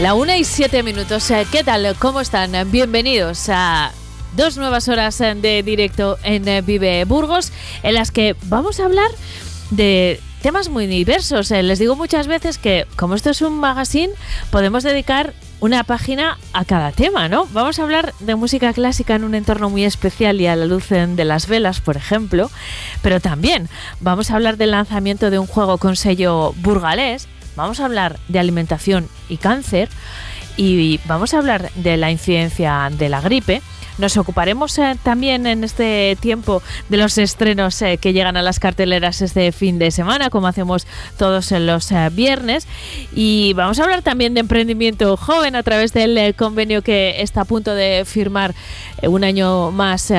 La una y siete minutos. Eh, ¿Qué tal? ¿Cómo están? Bienvenidos a dos nuevas horas eh, de directo en eh, Vive Burgos, en las que vamos a hablar de temas muy diversos. Les digo muchas veces que, como esto es un magazine, podemos dedicar una página a cada tema, ¿no? Vamos a hablar de música clásica en un entorno muy especial y a la luz de las velas, por ejemplo, pero también vamos a hablar del lanzamiento de un juego con sello burgalés vamos a hablar de alimentación y cáncer y vamos a hablar de la incidencia de la gripe. Nos ocuparemos eh, también en este tiempo de los estrenos eh, que llegan a las carteleras este fin de semana, como hacemos todos los eh, viernes. Y vamos a hablar también de emprendimiento joven a través del convenio que está a punto de firmar un año más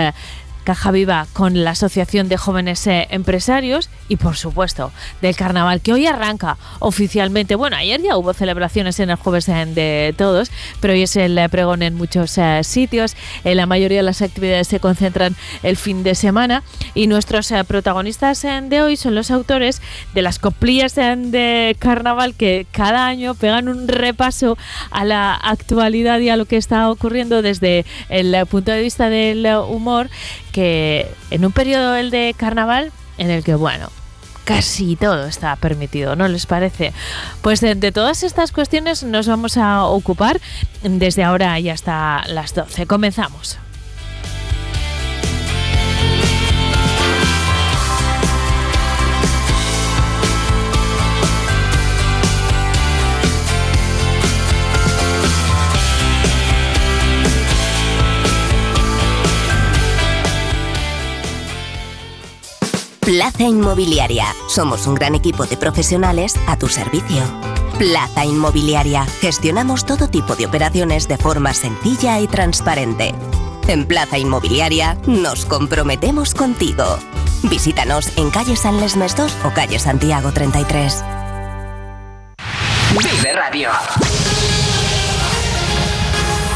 Caja Viva con la Asociación de Jóvenes eh, Empresarios y por supuesto del carnaval que hoy arranca oficialmente. Bueno, ayer ya hubo celebraciones en el jueves de, todos, pero hoy es el eh, pregón en muchos eh, sitios. la mayoría de las actividades se concentran el fin de semana y nuestros protagonistas de hoy son los autores de las coplillas de carnaval que cada año pegan un repaso a la actualidad y a lo que está ocurriendo desde el punto de vista del humor en un periodo el de carnaval en el que, bueno, casi todo está permitido, ¿no les parece? Pues de, de, todas estas cuestiones nos vamos a ocupar desde ahora y hasta las 12. Comenzamos. Plaza Inmobiliaria. Somos un gran equipo de profesionales a tu servicio. Plaza Inmobiliaria. Gestionamos todo tipo de operaciones de forma sencilla y transparente. En Plaza Inmobiliaria nos comprometemos contigo. Visítanos en calle San Lesmes 2 o calle Santiago 33. Vive Radio.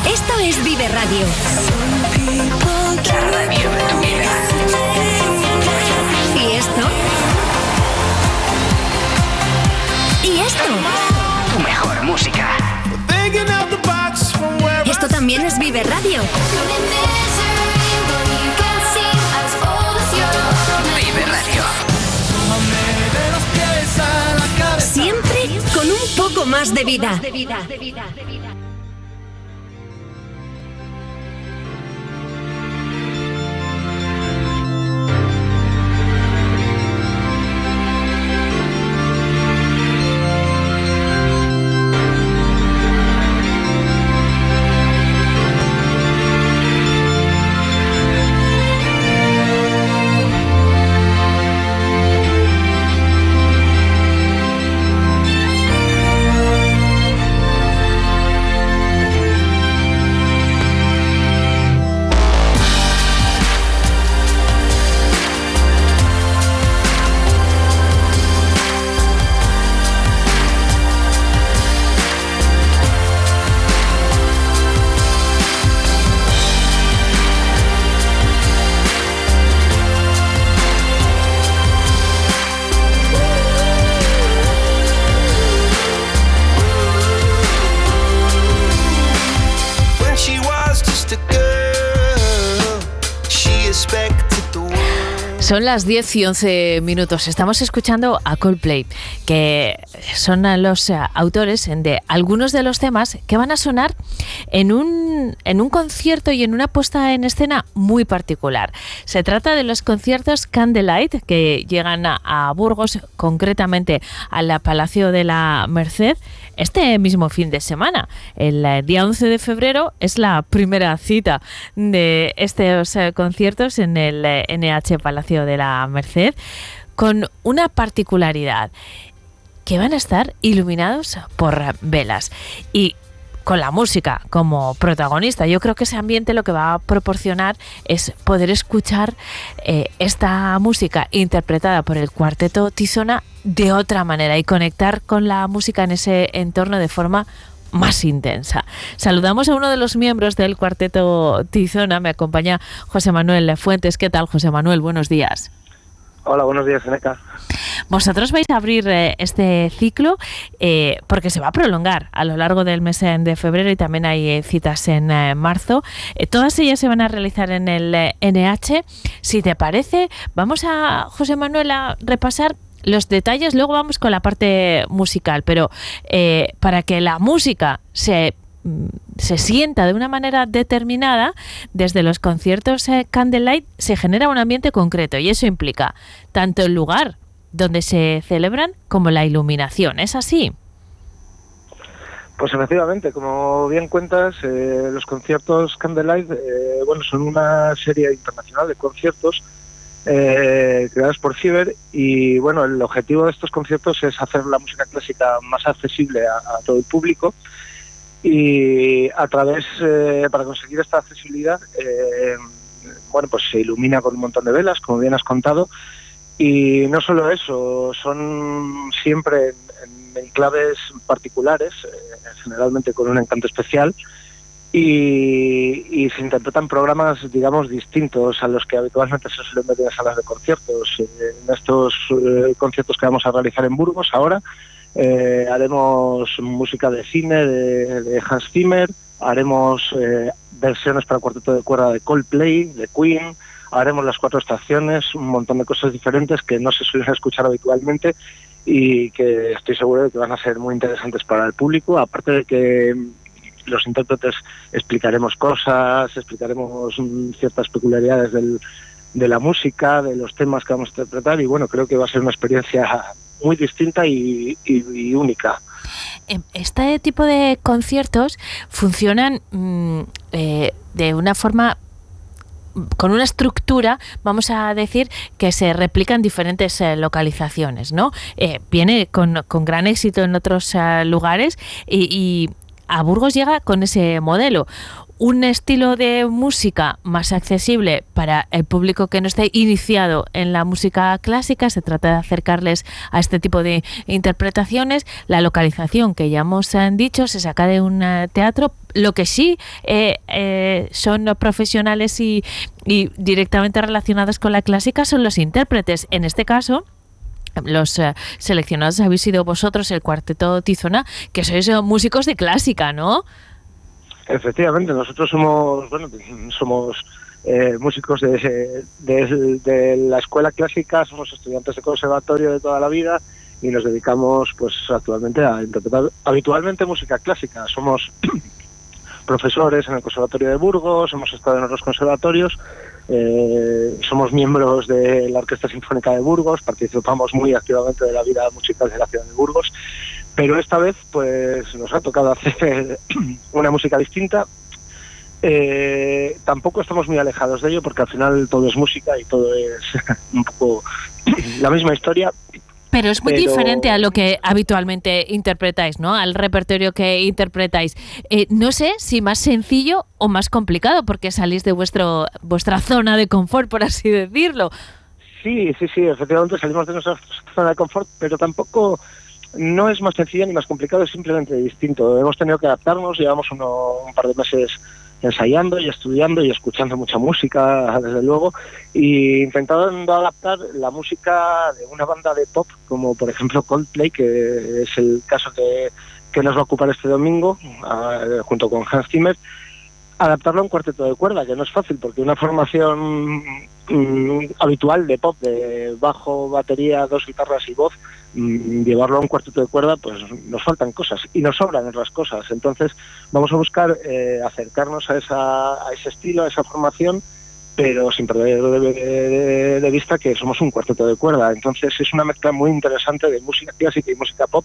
Esto es Vive Radio. Música. Esto también es Vive Radio. Vive Radio. Siempre con un poco más de vida. Son las 10 y 11 minutos. Estamos escuchando a Coldplay, que son los eh, autores de algunos de los temas que van a sonar en un, en un concierto y en una puesta en escena muy particular. Se trata de los conciertos Candlelight que llegan a, Burgos, concretamente al Palacio de la Merced, este mismo fin de semana. El eh, día 11 de febrero es la primera cita de estos eh, conciertos en el NH Palacio de la Merced con una particularidad que van a estar iluminados por velas con la música como protagonista. Yo creo que ese ambiente lo que va a proporcionar es poder escuchar eh, esta música interpretada por el cuarteto Tizona de otra manera y conectar con la música en ese entorno de forma más intensa. Saludamos a uno de los miembros del cuarteto Tizona, me acompaña José Manuel Fuentes. ¿Qué tal, José Manuel? Buenos días. Hola, buenos días, Eneca. Vosotros vais a abrir eh, este ciclo eh, porque se va a prolongar a lo largo del mes de febrero y también hay eh, citas en marzo. todas ellas se van a realizar en el NH. Si te parece, vamos a, José Manuel, a repasar los detalles, luego vamos con la parte musical, pero para que la música se se sienta de una manera determinada, desde los conciertos eh, Candlelight se genera un ambiente concreto y eso implica tanto el lugar donde se celebran como la iluminación. ¿Es así? Pues efectivamente, como bien cuentas, eh, los conciertos Candlelight eh, bueno, son una serie internacional de conciertos creados por Ciber y bueno, el objetivo de estos conciertos es hacer la música clásica más accesible a todo el público y a través, eh, para conseguir esta accesibilidad, eh, bueno, pues se ilumina con un montón de velas, como bien has contado, y no solo eso, son siempre en, enclaves particulares, eh, generalmente con un encanto especial, y, se interpretan programas, digamos, distintos a los que habitualmente se suelen ver en salas de conciertos. En estos conciertos que vamos a realizar en Burgos ahora, eh, haremos música de cine de, Hans Zimmer, haremos eh, versiones para cuarteto de cuerda de Coldplay, de Queen, haremos las cuatro estaciones, un montón de cosas diferentes que no se suelen escuchar habitualmente y que estoy seguro de que van a ser muy interesantes para el público, aparte de que los intérpretes explicaremos cosas, explicaremos mm, ciertas peculiaridades de la música, de los temas que vamos a interpretar y bueno, creo que va a ser una experiencia muy distinta y, única. Em, este tipo de conciertos funcionan mm, eh, de una forma con una estructura, vamos a decir, que se replica en diferentes eh, localizaciones, ¿no? Eh, viene con, gran éxito en otros lugares y, a Burgos llega con ese modelo un estilo de música más accesible para el público que no esté iniciado en la música clásica. Se trata de acercarles a este tipo de interpretaciones. La localización que ya hemos eh, dicho se saca de un eh, teatro. Lo que sí eh, son profesionales y, directamente relacionados con la clásica son los intérpretes. En este caso, los seleccionados habéis sido vosotros, el cuarteto Tizona, que sois músicos de clásica, ¿no? Efectivamente, nosotros somos, bueno, somos eh, músicos de, de, la escuela clásica, somos estudiantes de conservatorio de toda la vida y nos dedicamos, pues, actualmente a interpretar habitualmente música clásica. Somos profesores en el Conservatorio de Burgos, hemos estado en otros conservatorios, eh, somos miembros de la Orquesta Sinfónica de Burgos, participamos muy activamente de la vida musical de la ciudad de Burgos pero esta vez pues nos ha tocado hacer una música distinta. Eh, tampoco estamos muy alejados de ello porque al final todo es música y todo es un poco la misma historia. Pero es muy diferente a lo que habitualmente interpretáis, ¿no? Al repertorio que interpretáis. Eh, no sé si más sencillo o más complicado porque salís de vuestro vuestra zona de confort, por así decirlo. Sí, sí, sí, efectivamente salimos de nuestra zona de confort, pero tampoco no es más sencillo ni más complicado, es simplemente distinto. Hemos tenido que adaptarnos, llevamos un par de meses ensayando y estudiando y escuchando mucha música, desde luego, y intentando adaptar la música de una banda de pop, como por ejemplo Coldplay, que es el caso que, nos va a ocupar este domingo, junto con Hans Zimmer, adaptarlo a un cuarteto de cuerda, que no es fácil, porque una formación mm, habitual de pop, de bajo, batería, dos guitarras y voz, mm, llevarlo a un cuarteto de cuerda, pues nos faltan cosas y nos sobran otras cosas. Entonces vamos a buscar eh, acercarnos a, esa, ese estilo, a esa formación, pero sin perder de, vista que somos un cuarteto de cuerda. Entonces es una mezcla muy interesante de música clásica y música pop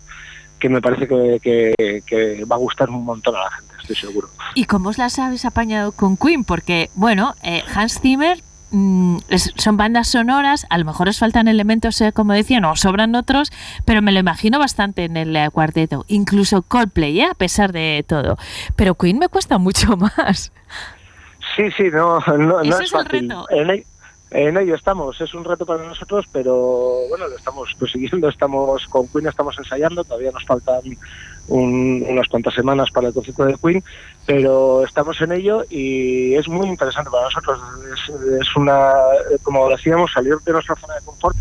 que me parece que, va a gustar un montón a la gente, estoy seguro. ¿Y cómo os las habéis apañado con Queen? Porque, bueno, eh, Hans Zimmer mm, es- son bandas sonoras, a lo mejor os faltan elementos, eh, como decían, o sobran otros, pero me lo imagino bastante en el eh, cuarteto, incluso Coldplay, ¿eh? a pesar de todo. Pero Queen me cuesta mucho más. Sí, sí, no, no, Ese no es es el reto. En, el- en ello estamos, es un reto para nosotros, pero bueno, lo estamos prosiguiendo, estamos con Queen, estamos ensayando, todavía nos faltan un- unas cuantas semanas para el concierto de Queen, pero estamos en ello y es muy interesante para nosotros. Es, es una, como decíamos, salir de nuestra zona de confort,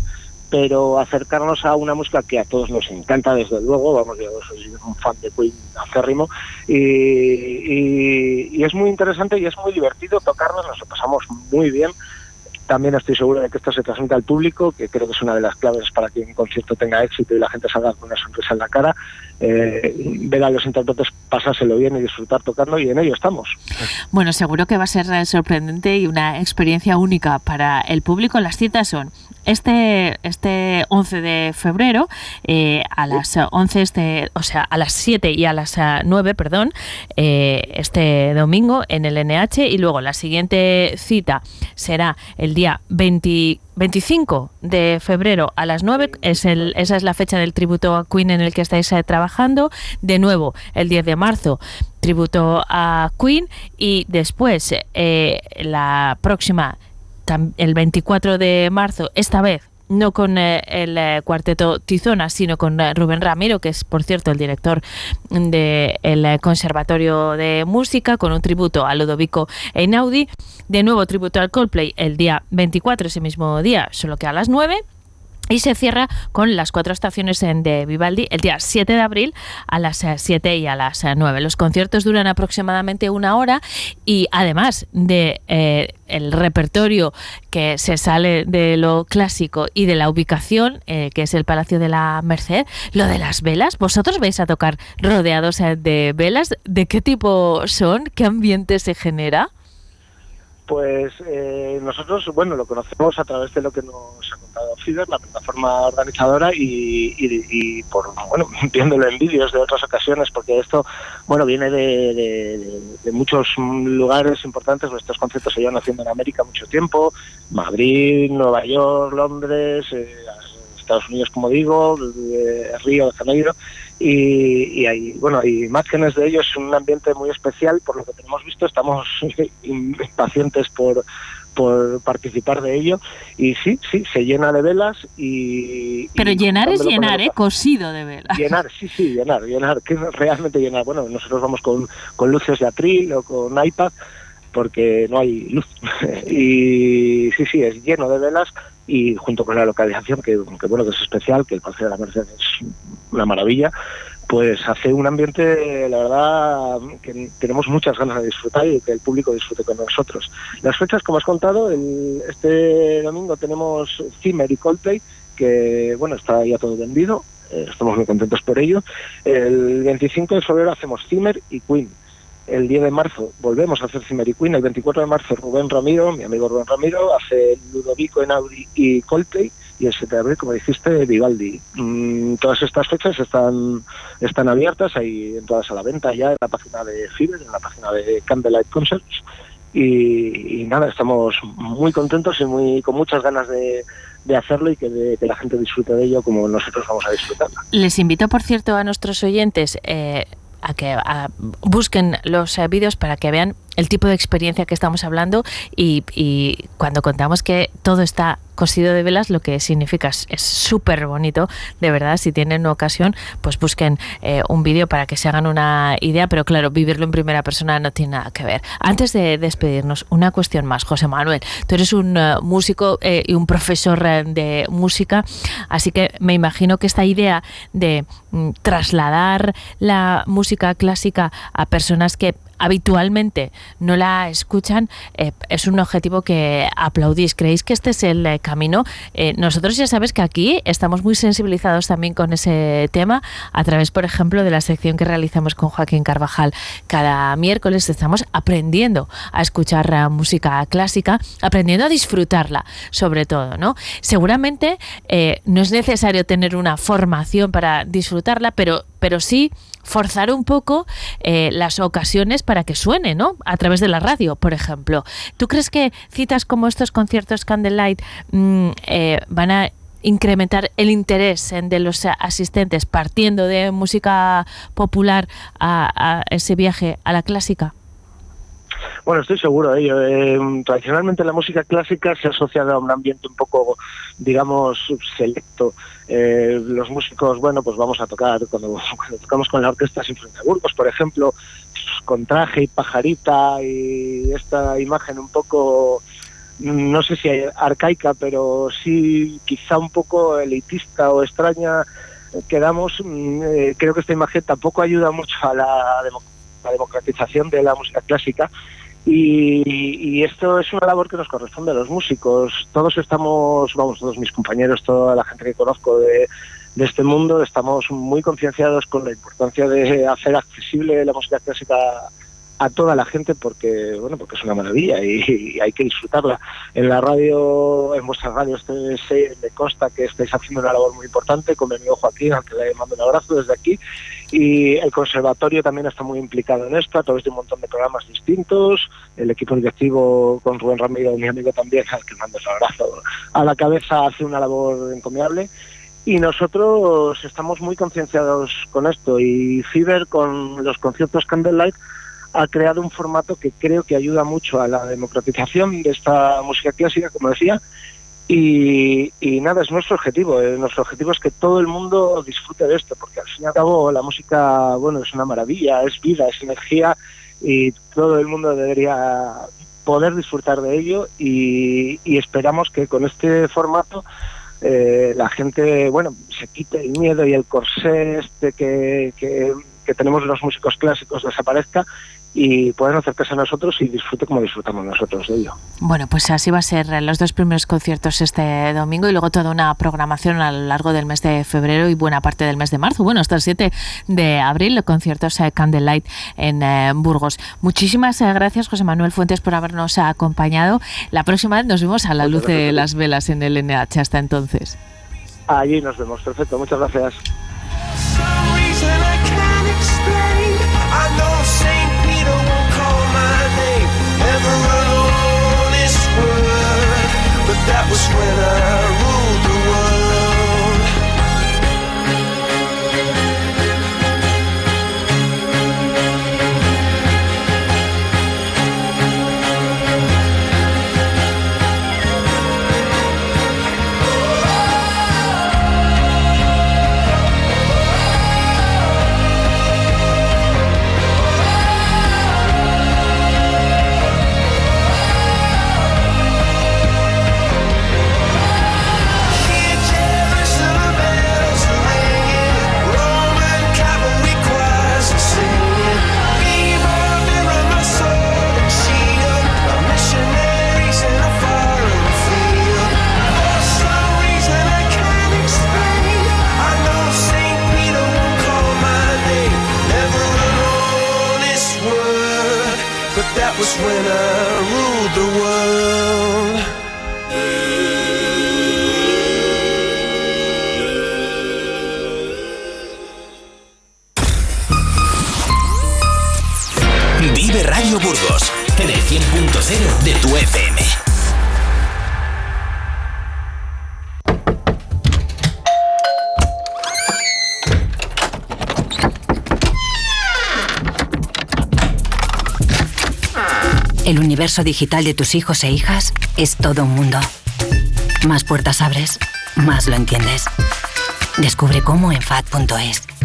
pero acercarnos a una música que a todos nos encanta, desde luego, vamos, yo soy un fan de Queen acérrimo, y, y- y es muy interesante y es muy divertido tocarnos, nos lo pasamos muy bien. También estoy seguro de que esto se transmite al público, que creo que es una de las claves para que un concierto tenga éxito y la gente salga con una sonrisa en la cara. Eh, ver a los intérpretes pasárselo bien y disfrutar tocando y en ello estamos. Bueno, seguro que va a ser eh, sorprendente y una experiencia única para el público. Las citas son este, este 11 de febrero eh, a las eh, 11, este, o sea, a las 7 y a las eh, 9, perdón, eh, este domingo en el NH y luego la siguiente cita será el día 20 25 de febrero a las 9, es el, esa es la fecha del tributo a Queen en el que estáis eh, trabajando. De nuevo, el 10 de marzo, tributo a Queen. Y después, eh, la próxima, el 24 de marzo, esta vez no con eh, el eh, cuarteto Tizona, sino con eh, Rubén Ramiro, que es, por cierto, el director del Conservatorio de Música, con un tributo a Ludovico Einaudi. De nuevo, tributo al Coldplay el día 24, ese mismo día, solo que a las 9. Y se cierra con las cuatro estaciones de Vivaldi el día 7 de abril a las eh, 7 y a las eh, 9. Los conciertos duran aproximadamente una hora y además de eh, el repertorio que se sale de lo clásico y de la ubicación, eh, que es el Palacio de la Merced, lo de las velas, vosotros vais a tocar rodeados eh, de velas, ¿de qué tipo son? ¿Qué ambiente se genera? Pues eh, nosotros, bueno, lo conocemos a través de lo que nos ha contado Fiverr, la plataforma organizadora, y, y- por, bueno, viéndolo en vídeos de otras ocasiones, porque esto, bueno, viene de- de muchos lugares importantes, nuestros conciertos se llevan haciendo en América mucho tiempo, Madrid, Nueva York, Londres, eh, Estados Unidos, como digo, eh, Río de Janeiro, y, y hay, bueno, hay imágenes de ellos, es un ambiente muy especial, por lo que tenemos visto, estamos impacientes por, por participar de ello, y sí, sí, se llena de velas y... Pero y llenar es llenar, ¿eh? Cosido de velas. Llenar, sí, sí, llenar, llenar, que realmente llenar. Bueno, nosotros vamos con, con luces de atril o con iPad porque no hay luz. y sí, sí, es lleno de velas y junto con la localización, que, que bueno, que es especial, que el Palacio de la Merced es una maravilla, pues hace un ambiente, la verdad, que tenemos muchas ganas de disfrutar y que el público disfrute con nosotros. Las fechas, como has contado, el- este domingo tenemos Zimmer y Coldplay, que bueno, está ya todo vendido, eh, estamos muy contentos por ello. El 25 de febrero hacemos Zimmer y Queen. El 10 de marzo volvemos a hacer Queen. El 24 de marzo Rubén Ramiro, mi amigo Rubén Ramiro, hace Ludovico en Audi y Coldplay. Y el 7 de abril, como dijiste, Vivaldi. Mm, todas estas fechas están, están abiertas, hay todas a la venta ya en la página de Fiverr, en la página de Candlelight Concerts. Y, nada, estamos muy contentos y muy con muchas ganas de, de hacerlo y que, de- que la gente disfrute de ello como nosotros vamos a disfrutar. Les invito, por cierto, a nuestros oyentes eh, a que busquen los eh, vídeos para que vean el tipo de experiencia que estamos hablando y, cuando contamos que todo está cosido de velas, lo que significa es súper bonito, de verdad, si tienen ocasión, pues busquen eh, un vídeo para que se hagan una idea, pero claro, vivirlo en primera persona no tiene nada que ver. Antes de despedirnos, una cuestión más, José Manuel, tú eres un eh, músico eh, y un profesor de música, así que me imagino que esta idea de mm, trasladar la música clásica a personas que habitualmente no la escuchan, eh, es un objetivo que aplaudís. ¿Creéis que este es el eh, camino? Eh, nosotros ya sabes que aquí estamos muy sensibilizados también con ese tema a través, por ejemplo, de la sección que realizamos con Joaquín Carvajal cada miércoles. Estamos aprendiendo a escuchar eh, música clásica, aprendiendo a disfrutarla, sobre todo, ¿no? Seguramente no es necesario tener una formación para disfrutarla, pero, pero sí forzar un poco eh, las ocasiones para que suene, ¿no? A través de la radio, por ejemplo. ¿Tú crees que citas como estos conciertos Candlelight mm, eh, van a incrementar el interés de los asistentes partiendo de música popular a, ese viaje a la clásica? Bueno, estoy seguro de ello. Eh, tradicionalmente la música clásica se ha asociado a un ambiente un poco, digamos, selecto. Eh, los músicos, bueno, pues vamos a tocar, cuando, tocamos con la Orquesta Sinfónica de Burgos, por ejemplo, con traje y pajarita y esta imagen un poco no sé si arcaica, pero sí quizá un poco elitista o extraña quedamos, mm, eh, creo que esta imagen tampoco ayuda mucho a la, democratización de la música clásica y, esto es una labor que nos corresponde a los músicos. Todos estamos, vamos, todos mis compañeros, toda la gente que conozco de, de este mundo, estamos muy concienciados con la importancia de hacer accesible la música clásica a toda la gente porque bueno porque es una maravilla y, hay que disfrutarla. En la radio en vuestra radio sé me consta que estáis haciendo una labor muy importante con mi amigo Joaquín al que le mando un abrazo desde aquí y el conservatorio también está muy implicado en esto a través de un montón de programas distintos el equipo directivo con Rubén Ramiro mi amigo también al que mando un abrazo a la cabeza hace una labor encomiable. Y nosotros estamos muy concienciados con esto y Fiber con los conciertos Candlelight ha creado un formato que creo que ayuda mucho a la democratización de esta música clásica, como decía, y, nada, es nuestro objetivo. Eh, nuestro objetivo es que todo el mundo disfrute de esto, porque al fin y al cabo la música, bueno, es una maravilla, es vida, es energía, y todo el mundo debería poder disfrutar de ello y, esperamos que con este formato eh, la gente, bueno, se quite el miedo y el corsé este que, que, que tenemos los músicos clásicos desaparezca y puedan acercarse a nosotros y disfrute como disfrutamos nosotros de ello. Bueno, pues así va a ser los dos primeros conciertos este domingo y luego toda una programación a lo largo del mes de febrero y buena parte del mes de marzo. Bueno, hasta el 7 de abril, los conciertos eh, Candlelight en eh, Burgos. Muchísimas eh, gracias, José Manuel Fuentes, por habernos acompañado. La próxima vez nos vemos a la luz de las velas en el NH. Hasta entonces. Allí nos vemos. Perfecto. Muchas gracias. that was winter. Vive Radio Burgos en el 100.0 de tu FM. El universo digital de tus hijos e hijas es todo un mundo. Más puertas abres, más lo entiendes. Descubre cómo en FAD.es.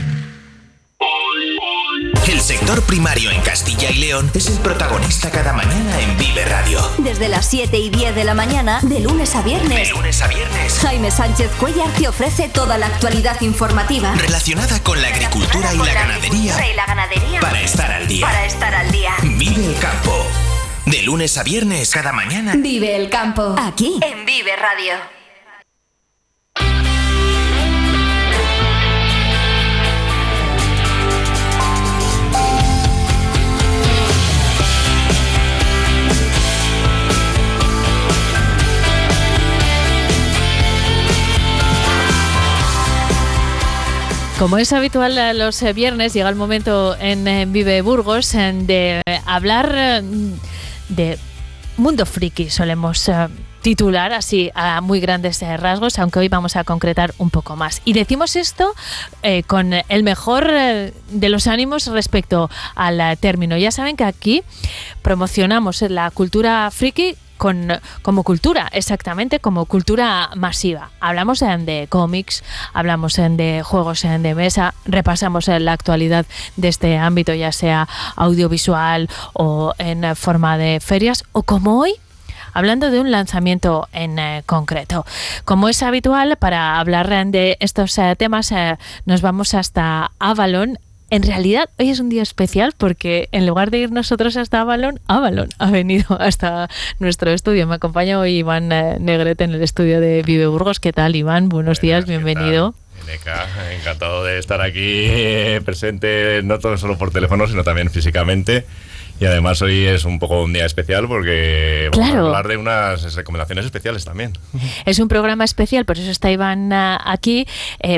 El sector primario en Castilla y León es el protagonista cada mañana en Vive Radio. Desde las 7 y 10 de la mañana, de lunes a viernes. De lunes a viernes. Jaime Sánchez Cuellar te ofrece toda la actualidad informativa relacionada con la agricultura, y, la ganadería, y la ganadería. Para estar al día. Para estar al día. Vive el campo. De lunes a viernes, cada mañana. Vive el campo. Aquí. En Vive Radio. Como es habitual eh, los eh, viernes, llega el momento en, eh, Vive Burgos de hablar de mundo friki, solemos titular así a muy grandes rasgos, aunque hoy vamos a concretar un poco más. Y decimos esto con el mejor de los ánimos respecto al término. Ya saben que aquí promocionamos la cultura friki como cultura, exactamente, como cultura masiva. Hablamos de cómics, hablamos de juegos de mesa, repasamos la actualidad de este ámbito, ya sea audiovisual o en forma de ferias, o como hoy, hablando de un lanzamiento en eh, concreto. Como es habitual, para hablar de estos eh, temas, eh, nos vamos hasta Avalon en realidad, hoy es un día especial porque en lugar de ir nosotros hasta Avalon, Avalon ha venido hasta nuestro estudio. Me acompaña hoy Iván eh, Negrete en el estudio de Vive Burgos. ¿Qué tal, Iván? Buenos días, bienvenido. encantado de estar aquí eh, presente, no solo por teléfono, sino también físicamente. Y además hoy es un poco un día especial porque vamos a hablar de unas recomendaciones especiales también. Es un programa especial, por eso está Iván eh, aquí,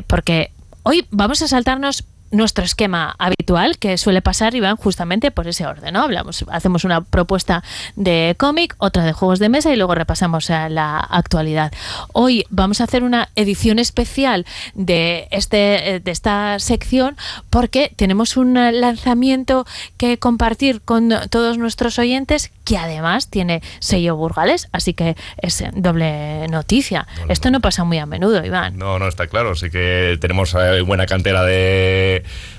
porque hoy vamos a saltarnos nuestro esquema habitual que suele pasar y van justamente por ese orden, ¿no? Hablamos, hacemos una propuesta de cómic, otra de juegos de mesa y luego repasamos la actualidad. Hoy vamos a hacer una edición especial de este de esta sección porque tenemos un lanzamiento que compartir con todos nuestros oyentes que además tiene sello burgales, así que es doble noticia. Esto no pasa muy a menudo, Iván. No, no está claro, sí que tenemos eh, buena cantera de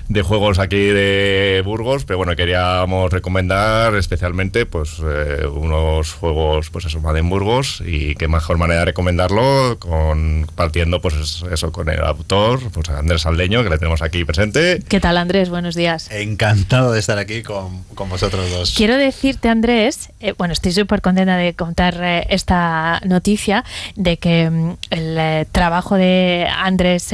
de juegos aquí de Burgos, pero bueno, queríamos recomendar especialmente pues eh, unos juegos pues eso, en Burgos y qué mejor manera de recomendarlo con partiendo pues eso con el autor, pues Andrés Aldeño, que le tenemos aquí presente. ¿Qué tal Andrés? Buenos días. Encantado de estar aquí con, vosotros dos. Quiero decirte Andrés, eh, bueno, estoy súper contenta de contar eh, esta noticia de que mm, el trabajo de Andrés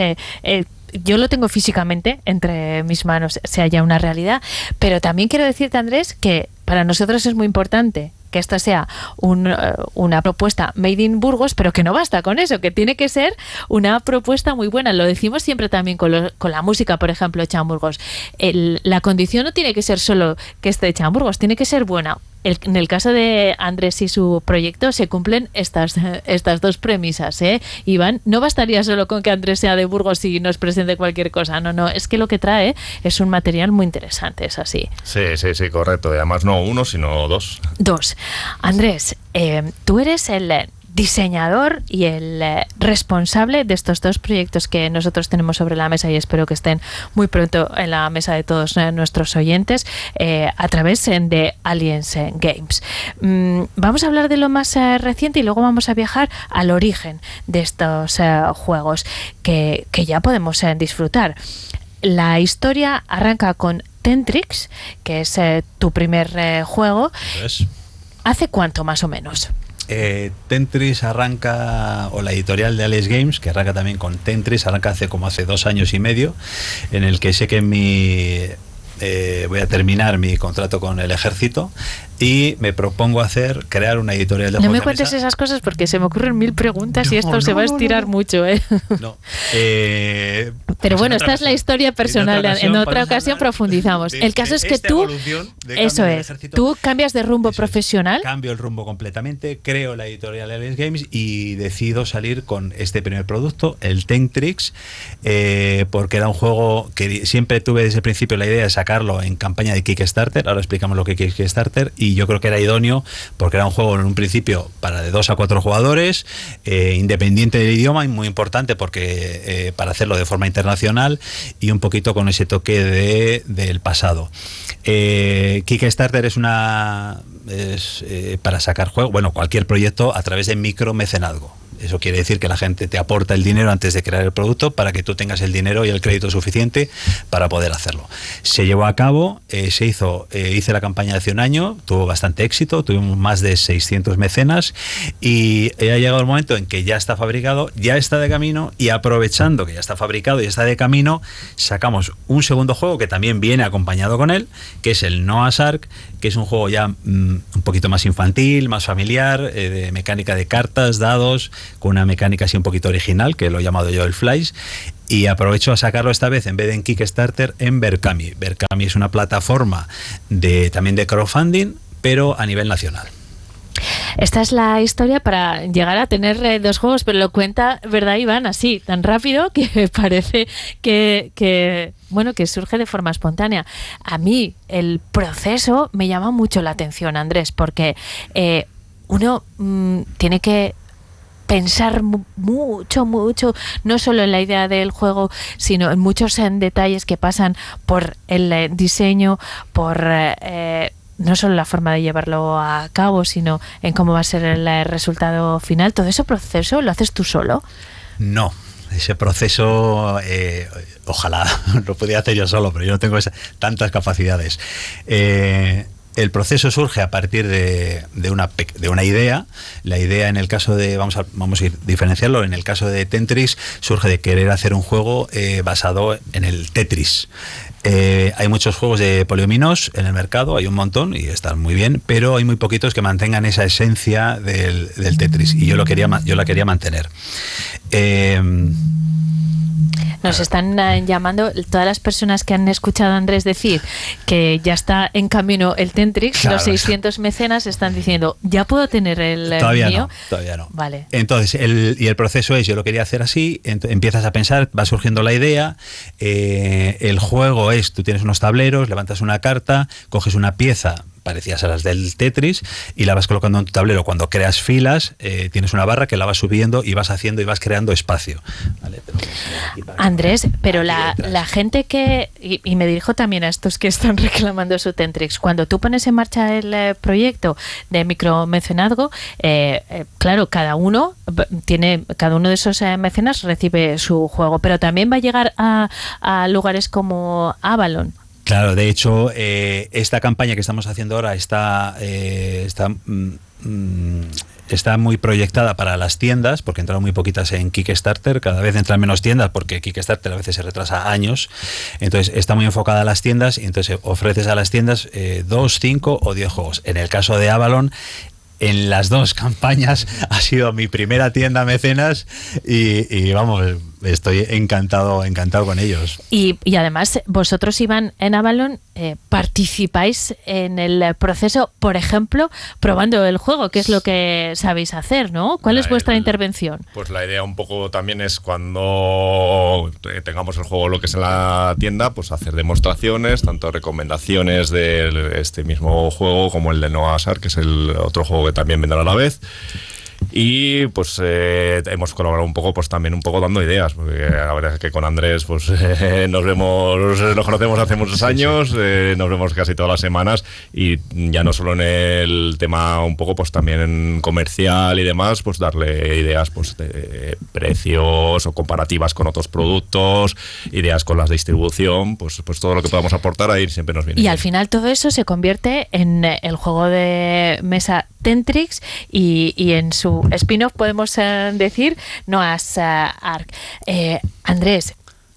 yo lo tengo físicamente entre mis manos, sea ya una realidad, pero también quiero decirte, Andrés, que para nosotros es muy importante que esta sea eh, una propuesta made in Burgos, pero que no basta con eso, que tiene que ser una propuesta muy buena. Lo decimos siempre también con, con la música, por ejemplo, hecha en Burgos. la condición no tiene que ser solo que esté hecha en tiene que ser buena en el caso de Andrés y su proyecto se cumplen estas, estas dos premisas. ¿eh? Iván, no bastaría solo con que Andrés sea de Burgos y nos presente cualquier cosa. No, no, es que lo que trae es un material muy interesante, es así. Sí, sí, sí, correcto. Y además no uno, sino dos. Dos. Andrés, eh, tú eres el diseñador y el eh, responsable de estos dos proyectos que nosotros tenemos sobre la mesa y espero que estén muy pronto en la mesa de todos eh, nuestros oyentes eh, a través de Aliens Games. Mm, vamos a hablar de lo más reciente y luego vamos a viajar al origen de estos juegos que, ya podemos disfrutar. La historia arranca con Tentrix, que es tu primer juego. ¿Hace cuánto más o menos? Eh, Tentris arranca, o la editorial de Alex Games, que arranca también con Tentris, arranca hace como hace dos años y medio, en el que sé que mi eh, voy a terminar mi contrato con el ejército y me propongo hacer, crear una editorial de No me cuentes esas cosas porque se me ocurren mil preguntas y esto se va a estirar mucho. ¿eh? eh Pero bueno, esta es la historia personal. En otra ocasión, profundizamos. el caso es que tú, eso es, tú cambias de rumbo profesional. Cambio el rumbo completamente, creo la editorial Alice Games y decido salir con este primer producto, el Tentrix, eh, porque era un juego que siempre tuve desde el principio la idea de sacarlo en campaña de Kickstarter. Ahora explicamos lo que es Kickstarter y yo creo que era idóneo porque era un juego en un principio para de dos a cuatro jugadores, eh, independiente del idioma y muy importante porque eh, para hacerlo de forma internacional y un poquito con ese toque de, del pasado. Eh, Kickstarter es una es, para sacar juego, bueno, cualquier proyecto a través de micromecenazgo. Eso quiere decir que la gente te aporta el dinero antes de crear el producto para que tú tengas el dinero y el crédito suficiente para poder hacerlo. Se llevó a cabo, eh, se hizo, eh, hice la campaña hace un año, tuvo bastante éxito, tuvimos más de 600 mecenas y ha llegado el momento en que ya está fabricado, ya está de camino y aprovechando que ya está fabricado y está de camino, sacamos un segundo juego que también viene acompañado con él, que es el Noah's Ark, que es un juego ya mm, un poquito más infantil, más familiar, eh, de mecánica de cartas, dados, con una mecánica así un poquito original, que lo he llamado yo el Flies, y aprovecho a sacarlo esta vez en vez de en Kickstarter en Berkami. Berkami es una plataforma de también de crowdfunding, pero a nivel nacional. Esta es la historia para llegar a tener eh, dos juegos, pero lo cuenta, ¿verdad, Iván? Así, tan rápido que parece que, que, bueno, que surge de forma espontánea. A mí el proceso me llama mucho la atención, Andrés, porque eh, uno mm, tiene que pensar mucho, mucho, no solo en la idea del juego, sino en muchos en detalles que pasan por el eh, diseño, por eh, no solo la forma de llevarlo a cabo, sino en cómo va a ser el eh, resultado final. ¿Todo ese proceso lo haces tú solo? No, ese proceso, ojalá lo pudiera hacer yo solo, pero yo no tengo tantas capacidades. Eh, el proceso surge a partir de, una, de una idea. La idea en el caso de, vamos a, vamos a diferenciarlo, en el caso de Tetris surge de querer hacer un juego eh, basado en el Tetris. Eh, hay muchos juegos de poliominos en el mercado, hay un montón y están muy bien, pero hay muy poquitos que mantengan esa esencia del, Tetris y yo, lo quería, yo la quería mantener. Eh, nos están eh, llamando todas las personas que han escuchado a Andrés decir que ya está en camino el Tentrix, los 600 mecenas están diciendo, ¿ya puedo tener el todavía mío? No, todavía no. Vale. Entonces, el, y el proceso es, yo lo quería hacer así, empiezas a pensar, va surgiendo la idea, eh, el juego es, tú tienes unos tableros, levantas una carta, coges una pieza, parecías a las del Tetris y la vas colocando en tu tablero. Cuando creas filas, eh, tienes una barra que la vas subiendo y vas haciendo y vas creando espacio. Andrés, pero la, gente que, y, me dirijo también a estos que están reclamando su Tetrix, cuando tú pones en marcha el eh, proyecto de micromecenazgo, eh, eh, claro, cada uno tiene, cada uno de esos mecenas recibe su juego, pero también va a llegar a, a lugares como Avalon. Claro, de hecho, eh, esta campaña que estamos haciendo ahora está, eh, está, mm, mm, está muy proyectada para las tiendas, porque entraron muy poquitas en Kickstarter, cada vez entran menos tiendas, porque Kickstarter a veces se retrasa años, entonces está muy enfocada a las tiendas, y entonces ofreces a las tiendas eh, dos, cinco o diez juegos. En el caso de Avalon, en las dos campañas ha sido mi primera tienda mecenas y, y vamos estoy encantado, encantado con ellos. Y, además, vosotros, Iván, en Avalon, eh, participáis en el proceso, por ejemplo, probando el juego, que es lo que sabéis hacer, ¿no? ¿Cuál es vuestra intervención? Pues la idea un poco también es cuando tengamos el juego lo que es en la tienda, pues hacer demostraciones, tanto recomendaciones de este mismo juego como el de Noah Asar, que es el otro juego que también vendrá a la vez. Y pues eh, hemos colaborado un poco, pues también un poco dando ideas, porque la verdad es que con Andrés pues nos vemos, nos conocemos hace muchos años, eh, nos vemos casi todas las semanas y ya no solo en el tema un poco, pues también en comercial y demás, pues darle ideas pues de precios o comparativas con otros productos, ideas con las de distribución, pues, pues todo lo que podamos aportar ahí siempre nos viene. Y al final todo eso se convierte en el juego de mesa Tentrix y, y en su spin-off podemos eh, decir Noah's Ark. Eh, Andrés,